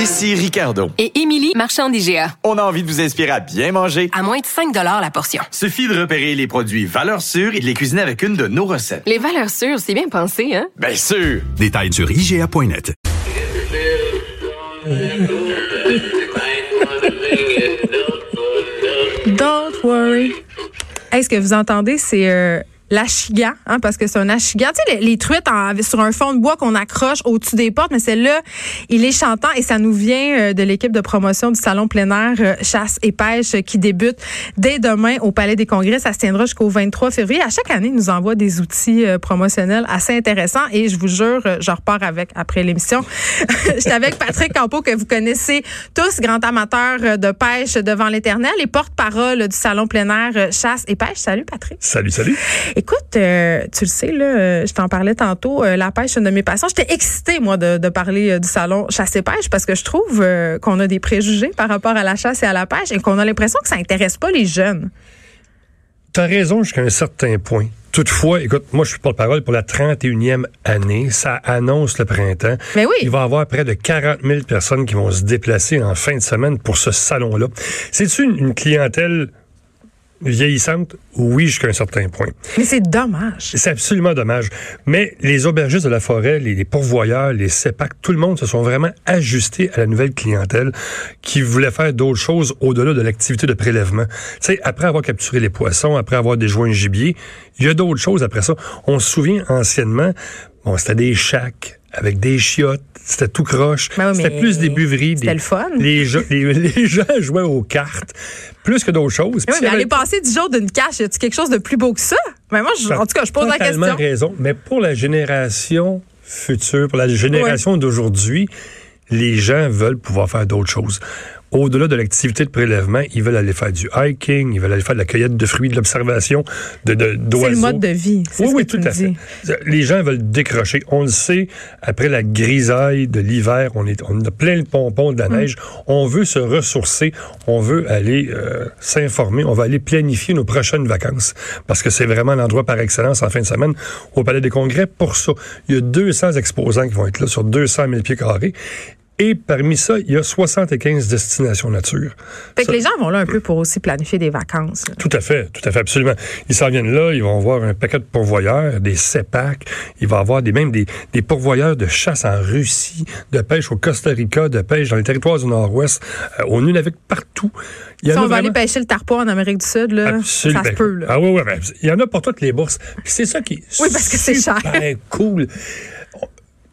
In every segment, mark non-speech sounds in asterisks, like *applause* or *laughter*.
Ici Ricardo. Et Émilie, marchand d'IGA. On a envie de vous inspirer à bien manger. À moins de 5 la portion. Suffit de repérer les produits valeurs sûres et de les cuisiner avec une de nos recettes. Les valeurs sûres, c'est bien pensé, hein? Bien sûr! Détails sur IGA.net. Don't worry. Est-ce que vous entendez? C'est euh, l'achigan, hein, parce que c'est un achigan. Tu sais, les, les truites en, sur un fond de bois qu'on accroche au-dessus des portes, mais celle-là, il est chantant et ça nous vient euh, de l'équipe de promotion du Salon plein euh, chasse et pêche qui débute dès demain au Palais des Congrès. Ça se tiendra jusqu'au 23 février. À chaque année, ils nous envoie des outils promotionnels assez intéressants et je vous jure, je repars avec après l'émission. *laughs* J'étais avec Patrick Campo, que vous connaissez tous, grand amateur de pêche devant l'éternel et porte-parole du Salon plein chasse et pêche. Salut, Patrick. Salut, salut. Écoute, euh, tu le sais, là, euh, je t'en parlais tantôt, euh, la pêche, c'est une de mes passions. J'étais excitée, moi, de, de parler du salon chasse et pêche parce que je trouve qu'on a des préjugés par rapport à la chasse et à la pêche et qu'on a l'impression que ça intéresse pas les jeunes. Tu as raison jusqu'à un certain point. Toutefois, écoute, moi, je suis porte-parole pour la 31e année. Ça annonce le printemps. Mais oui. Il va y avoir près de 40 000 personnes qui vont se déplacer en fin de semaine pour ce salon-là. C'est-tu une, une clientèle vieillissante, oui, jusqu'à un certain point. Mais c'est dommage. C'est absolument dommage. Mais les aubergistes de la forêt, les, pourvoyeurs, les CEPAC, tout le monde se sont vraiment ajustés à la nouvelle clientèle qui voulait faire d'autres choses au-delà de l'activité de prélèvement. Tu sais, après avoir capturé les poissons, après avoir déjoué un gibier, il y a d'autres choses après ça. On se souvient anciennement, bon, c'était des chacs, avec des chiottes, c'était tout croche. Ben c'était plus des buveries. C'était le fun. Les, *laughs* les, gens jouaient aux cartes plus que d'autres choses. Oui, mais aller passer du jour d'une cache, y a-t-il quelque chose de plus beau que ça? Mais moi, en tout cas, je pose la question. raison. Mais pour la génération future, pour la génération d'aujourd'hui, les gens veulent pouvoir faire d'autres choses au-delà de l'activité de prélèvement, ils veulent aller faire du hiking, ils veulent aller faire de la cueillette de fruits, de l'observation de, d'oiseaux. C'est le mode de vie. Oui, oui, tout à fait. Les gens veulent décrocher. On le sait, après la grisaille de l'hiver, on, est, on a plein le pompon de la mm. neige. On veut se ressourcer, on veut aller euh, s'informer, on va aller planifier nos prochaines vacances parce que c'est vraiment l'endroit par excellence en fin de semaine au Palais des Congrès pour ça. Il y a 200 exposants qui vont être là sur 200 000 pieds carrés et parmi ça, il y a 75 destinations nature. Fait que les gens vont là un peu pour aussi planifier des vacances. Tout à fait, tout à fait, absolument. Ils s'en viennent là, ils vont voir un paquet de pourvoyeurs, des CEPAC, il va avoir des, même des, des pourvoyeurs de chasse en Russie, de pêche au Costa Rica, de pêche dans les territoires du Nord-Ouest, euh, au Nunavik, partout. Il si on va aller pêcher le tarpon en Amérique du Sud, là, ça se peut. Là. Ah oui, oui, il y en a pour toutes les bourses. C'est ça qui est oui, parce que c'est cher. cool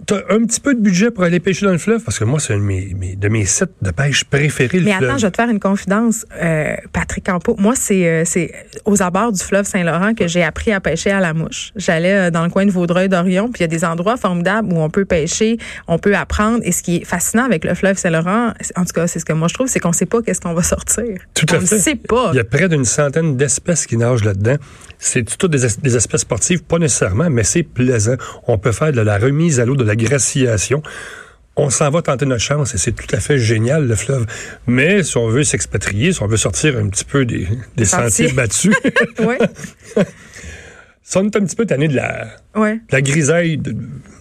t'as un petit peu de budget pour aller pêcher dans le fleuve? Parce que moi, c'est un de mes, de mes sites de pêche préférés, le Mais attends, je vais te faire une confidence, euh, Patrick Campo. Moi, c'est euh, c'est aux abords du fleuve Saint-Laurent que j'ai appris à pêcher à la mouche. J'allais euh, dans le coin de Vaudreuil-Dorion, puis il y a des endroits formidables où on peut pêcher, on peut apprendre. Et ce qui est fascinant avec le fleuve Saint-Laurent, en tout cas, c'est ce que moi je trouve, c'est qu'on sait pas qu'est-ce qu'on va sortir. Tout à on fait. ne sait pas. Il y a près d'une centaine d'espèces qui nagent là-dedans. C'est toutes des, des espèces sportives, pas nécessairement, mais c'est plaisant. On peut faire de la remise à l'eau, de la graciation on s'en va tenter notre chance et c'est tout à fait génial, le fleuve. Mais si on veut s'expatrier, si on veut sortir un petit peu des, sentiers battus, *laughs* oui. *laughs* ça, on est un petit peu tanné de la, la grisaille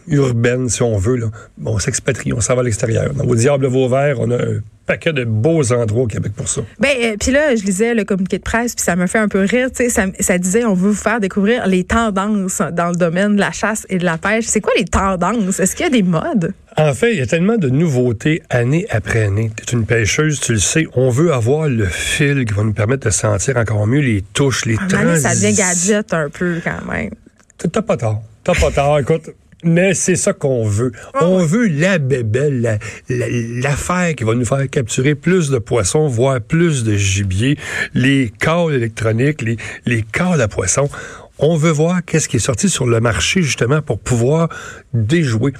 urbaine, si on veut. Là. on s'expatrie, on s'en va à l'extérieur. Au Diable Vauvert, on a un paquet de beaux endroits au Québec pour ça. Ben, euh, puis là, je lisais le communiqué de presse, puis ça me fait un peu rire. Ça, disait, on veut vous faire découvrir les tendances dans le domaine de la chasse et de la pêche. C'est quoi les tendances? Est-ce qu'il y a des modes? En fait, il y a tellement de nouveautés année après année. Tu es une pêcheuse, tu le sais. On veut avoir le fil qui va nous permettre de sentir encore mieux les touches, les transitions. Ça devient gadget un peu quand même. T'as pas tort. T'as pas tard. *laughs* Écoute, mais c'est ça qu'on veut. On veut la bébelle, l'affaire qui va nous faire capturer plus de poissons, voire plus de gibier, les câbles électroniques, les, les câbles à poissons. On veut voir qu'est-ce qui est sorti sur le marché justement pour pouvoir déjouer.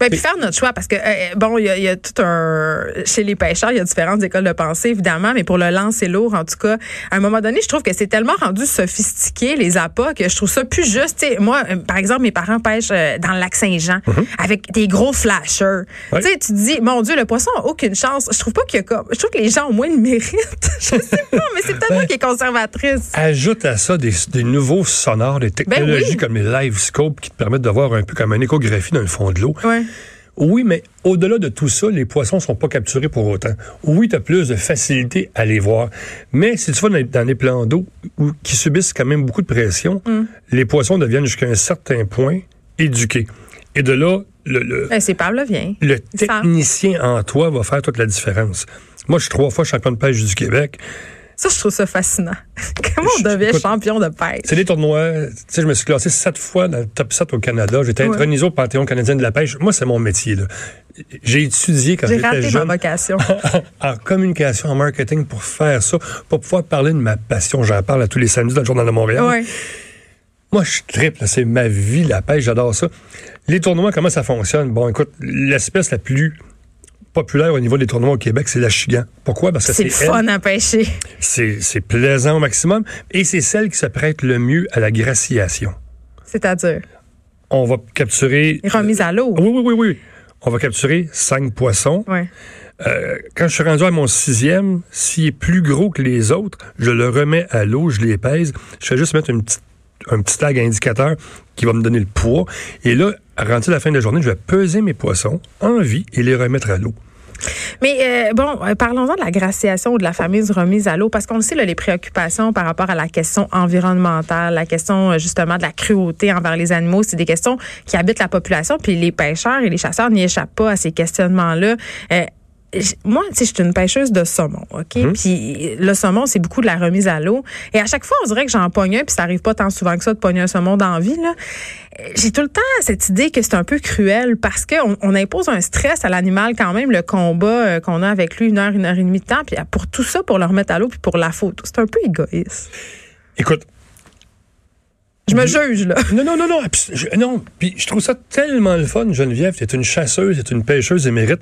Ben, puis faire notre choix, parce que, euh, bon, il y, a, tout un. Chez les pêcheurs, il y a différentes écoles de pensée, évidemment, mais pour le lancer lourd, en tout cas, à un moment donné, je trouve que c'est tellement rendu sophistiqué, les appâts, que je trouve ça plus juste. moi, euh, par exemple, mes parents pêchent euh, dans le lac Saint-Jean mhm. avec des gros flashers. Tu sais, tu dis, mon Dieu, le poisson a aucune chance. Je trouve pas qu'il y a comme. Je trouve que les gens ont moins le mérite. *laughs* je sais pas, mais c'est peut-être moi qui est conservatrice. Ajoute à ça des, nouveaux sonores, des ben technologies comme les live scope qui te permettent de voir un peu comme une échographie dans le fond de l'eau. Oui, mais au-delà de tout ça, les poissons sont pas capturés pour autant. Oui, tu as plus de facilité à les voir. Mais si tu vas dans, des plans d'eau qui subissent quand même beaucoup de pression, les poissons deviennent jusqu'à un certain point éduqués. Et de là, le, le- Eh, c'est Pavlovien. le technicien en toi va faire toute la différence. Moi, je suis trois fois champion de pêche du Québec. Ça, je trouve ça fascinant. *laughs* Comment on devient écoute, champion de pêche? C'est des tournois. Tu sais, je me suis classé sept fois dans le top 7 au Canada. J'étais Ouais. intronisé au Panthéon canadien de la pêche. Moi, c'est mon métier. J'ai étudié quand J'ai j'étais raté ma jeune vocation. *laughs* en communication, en marketing pour faire ça, pour pouvoir parler de ma passion. J'en parle à tous les samedis dans le Journal de Montréal. ouais. Moi, je triple. C'est ma vie, la pêche. J'adore ça. Les tournois, comment ça fonctionne? Bon, écoute, l'espèce la plus populaire au niveau des tournois au Québec, c'est la chigan. Pourquoi? Parce que C'est fun à pêcher. C'est plaisant au maximum. Et c'est celle qui se prête le mieux à la graciation. C'est-à-dire, On va capturer... remise à l'eau. Oui, oui, oui, oui. On va capturer cinq poissons. Ouais. Euh, quand je suis rendu à mon sixième, s'il est plus gros que les autres, je le remets à l'eau, je les pèse. Je fais juste mettre une petite, un petit tag indicateur qui va me donner le poids. Et là, rendu à la fin de la journée, je vais peser mes poissons en vie et les remettre à l'eau. Mais euh, bon, euh, parlons-en de la graciation ou de la fameuse remise à l'eau, parce qu'on le sait, là, les préoccupations par rapport à la question environnementale, la question euh, justement de la cruauté envers les animaux, c'est des questions qui habitent la population, puis les pêcheurs et les chasseurs n'y échappent pas à ces questionnements-là. Moi, tu sais, je suis une pêcheuse de saumon, OK? Puis le saumon, c'est beaucoup de la remise à l'eau. Et à chaque fois, on dirait que j'en pogne un, puis ça arrive pas tant souvent que ça de pogner un saumon dans la vie, là. J'ai tout le temps cette idée que c'est un peu cruel parce qu'on on impose un stress à l'animal quand même, le combat euh, qu'on a avec lui une heure, une heure et demie de temps, puis euh, pour tout ça, pour le remettre à l'eau, puis pour la photo. C'est un peu égoïste. Écoute, Je me juge, là. Non, non, non, non. je- non. Puis je trouve ça tellement le fun, Geneviève. Tu es une chasseuse, tu es une pêcheuse émérite.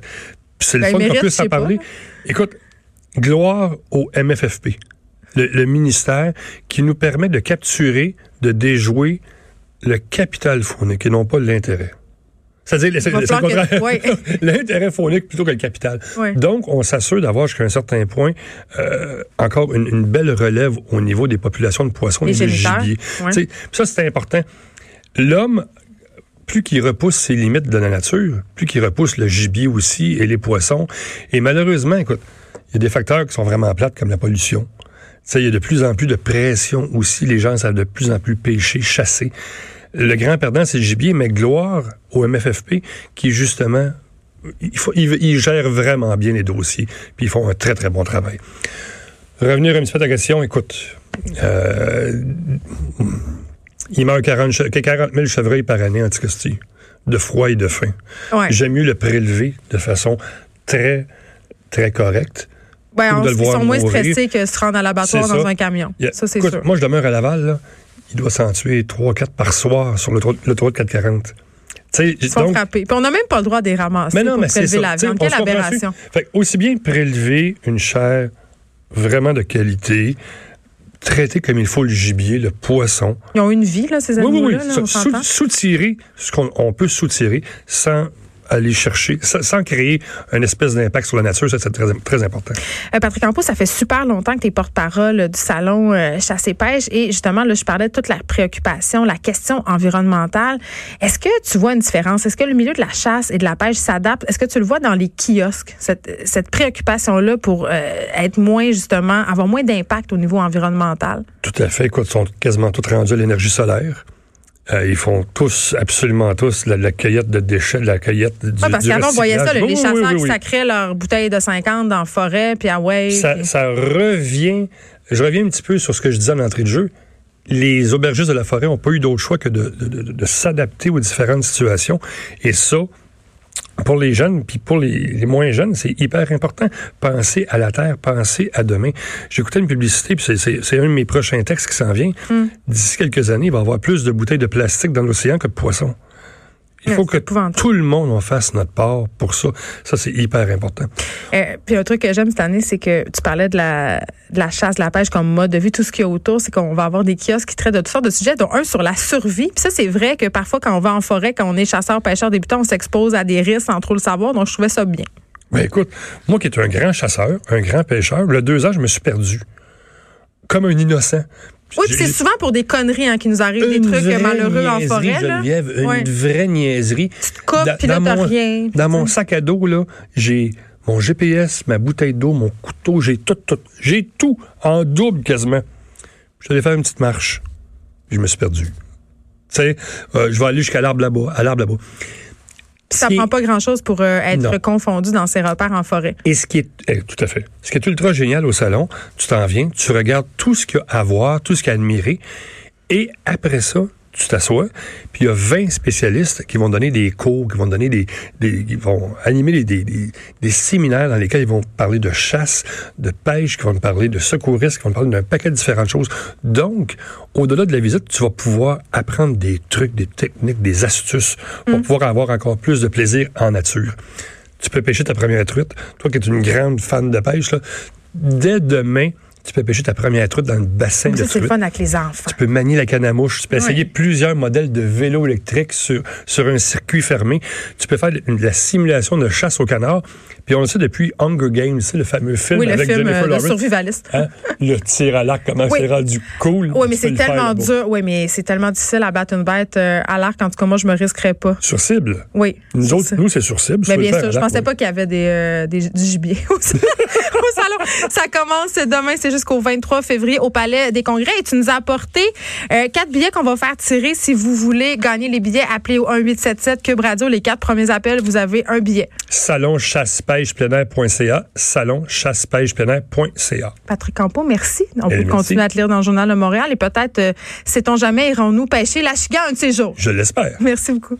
Puis c'est le Ben, fun qu'on puisse en pas, parler. Écoute, gloire au MFFP, le, le ministère qui nous permet de capturer, de déjouer le capital faunique et non pas l'intérêt. C'est-à-dire, c'est le que- ouais. *laughs* L'intérêt faunique plutôt que le capital. Ouais. Donc, on s'assure d'avoir jusqu'à un certain point euh, encore une, une belle relève au niveau des populations de poissons et de gibier. ouais. Ça, c'est important. L'homme, plus qu'il repousse ses limites de la nature, plus qu'il repousse le gibier aussi et les poissons. Et malheureusement, écoute, il y a des facteurs qui sont vraiment plates comme la pollution. Il y a de plus en plus de pression aussi. Les gens savent de plus en plus pêcher, chasser. Le grand perdant, c'est le gibier, mais gloire au MFFP qui, justement, il, vraiment bien les dossiers, puis ils font un très, très bon travail. Revenir un petit peu à ta question, écoute, euh, il meurt 40, che- 40 000 chevreuils par année en Anticosti, de froid et de faim. Ouais. J'aime mieux le prélever de façon très, très correcte. Ouais, on- le ils sont moins mourir. stressés que se rendre à l'abattoir dans ça. un camion. Ça, c'est sûr. Moi, je demeure à Laval, là. Il doit s'en tuer 3-4 par soir sur l'autoroute 440. Tu sais, Ils sont donc, frappés. Puis on n'a même pas le droit de les ramasser mais non, pour mais prélever la viande. Quelle aberration. Fait aussi bien prélever une chair vraiment de qualité, traiter comme il faut le gibier, le poisson. Ils ont une vie, là, ces Oui, oui, animaux-là. oui. là, Sou- on sou-? Soutirer ce qu'on on peut soutirer sans aller chercher, sans, créer un espèce d'impact sur la nature, ça c'est très, très important. Euh, Patrick Campos, ça fait super longtemps que tu es porte-parole du salon euh, Chasse et Pêche et justement, là, je parlais de toute la préoccupation, la question environnementale. Est-ce que tu vois une différence? Est-ce que le milieu de la chasse et de la pêche s'adapte? Est-ce que tu le vois dans les kiosques, cette, cette préoccupation-là pour euh, être moins, justement, avoir moins d'impact au niveau environnemental? Tout à fait. Écoute, ils sont quasiment tous rendus à l'énergie solaire. Euh, ils font tous, absolument tous, la, la cueillette de déchets, la cueillette du, Ouais, parce qu'avant, on voyait ça, là, les Oui, oui, chasseurs oui, qui oui. sacraient leurs bouteilles de 50 dans la forêt, puis ah ouais. ça, puis- ça revient. Je reviens un petit peu sur ce que je disais en entrée de jeu. Les aubergistes de la forêt n'ont pas eu d'autre choix que de, de- de- de s'adapter aux différentes situations. Et ça, pour les jeunes, puis pour les, les moins jeunes, c'est hyper important. Penser à la terre, penser à demain. J'écoutais une publicité, puis c'est un de mes prochains textes qui s'en vient. Hmm. D'ici quelques années, il va y avoir plus de bouteilles de plastique dans l'océan que de poissons. Il faut que tout le monde en fasse notre part pour ça. Ça, c'est hyper important. Euh, puis un truc que j'aime cette année, c'est que tu parlais de la, de la chasse, de la pêche comme mode de vie, tout ce qu'il y a autour, c'est qu'on va avoir des kiosques qui traitent de toutes sortes de sujets, dont un sur la survie. Puis ça, c'est vrai que parfois, quand on va en forêt, quand on est chasseur, pêcheur débutant, on s'expose à des risques sans trop le savoir. Donc, je trouvais ça bien. Ben écoute, moi qui étais un grand chasseur, un grand pêcheur, le deux ans, je me suis perdu. Comme un innocent. Oui, puis c'est souvent pour des conneries hein, qui nous arrivent, des trucs malheureux en forêt. là. Une Ouais. vraie niaiserie. te coupes, puis là, t'as mon, rien, Dans tu mon sac à dos, là, j'ai mon GPS, ma bouteille d'eau, mon couteau, j'ai tout, tout. J'ai tout en double quasiment. Je suis allé faire une petite marche. puis Je me suis perdu. Tu sais, euh, je vais aller jusqu'à l'arbre là-bas, à l'arbre là-bas. Ça prend pas grand-chose pour euh, être Non. confondu dans ses repères en forêt. Et ce qui est eh, tout à fait. Ce qui est ultra génial au salon, tu t'en viens, tu regardes tout ce qu'il y a à voir, tout ce qu'il y a à admirer, et après ça, tu t'assois, puis il y a 20 spécialistes qui vont donner des cours, qui vont donner des, des qui vont animer des, des, des- des séminaires dans lesquels ils vont parler de chasse, de pêche, qui vont parler de secouristes, qui vont parler d'un paquet de différentes choses. Donc, au-delà de la visite, tu vas pouvoir apprendre des trucs, des techniques, des astuces pour pouvoir avoir encore plus de plaisir en nature tu peux pêcher ta première truite. Toi qui es une grande fan de pêche, là, dès demain, tu peux pêcher ta première truite dans le bassin de Ça, c'est le truite. fun avec les enfants. Tu peux manier la canne à mouche. Tu peux essayer plusieurs modèles de vélo électrique sur, sur un circuit fermé. Tu peux faire de la simulation de chasse au canard. Puis on le sait depuis Hunger Games, c'est le fameux film Oui, le avec film Jennifer euh, Lawrence. survivaliste. Hein? Le tir à l'arc, comment Oui. c'est rendu cool. Oui, mais c'est le tellement dur. Oui, mais c'est tellement difficile à battre une bête euh, à l'arc. En tout cas, moi, je me risquerais pas. Sur cible? Oui. Nous autres, nous, c'est sur cible. Mais bien le sûr, je pensais oui. pas qu'il y avait des, euh, des- du gibier *laughs* au, au salon. Ça commence demain, c'est jusqu'au 23 février au Palais des Congrès. Et tu nous as apporté euh, quatre billets qu'on va faire tirer. Si vous voulez gagner les billets, appelez au 1877 Cube Radio. Les quatre premiers appels, vous avez un billet. Salon chasse Salon. Patrick Campo, merci. On Eh, peut merci. continuer à te lire dans le Journal de Montréal et peut-être, euh, sait-on jamais, irons-nous pêcher la chiga un de ces jours? Je l'espère. Merci beaucoup.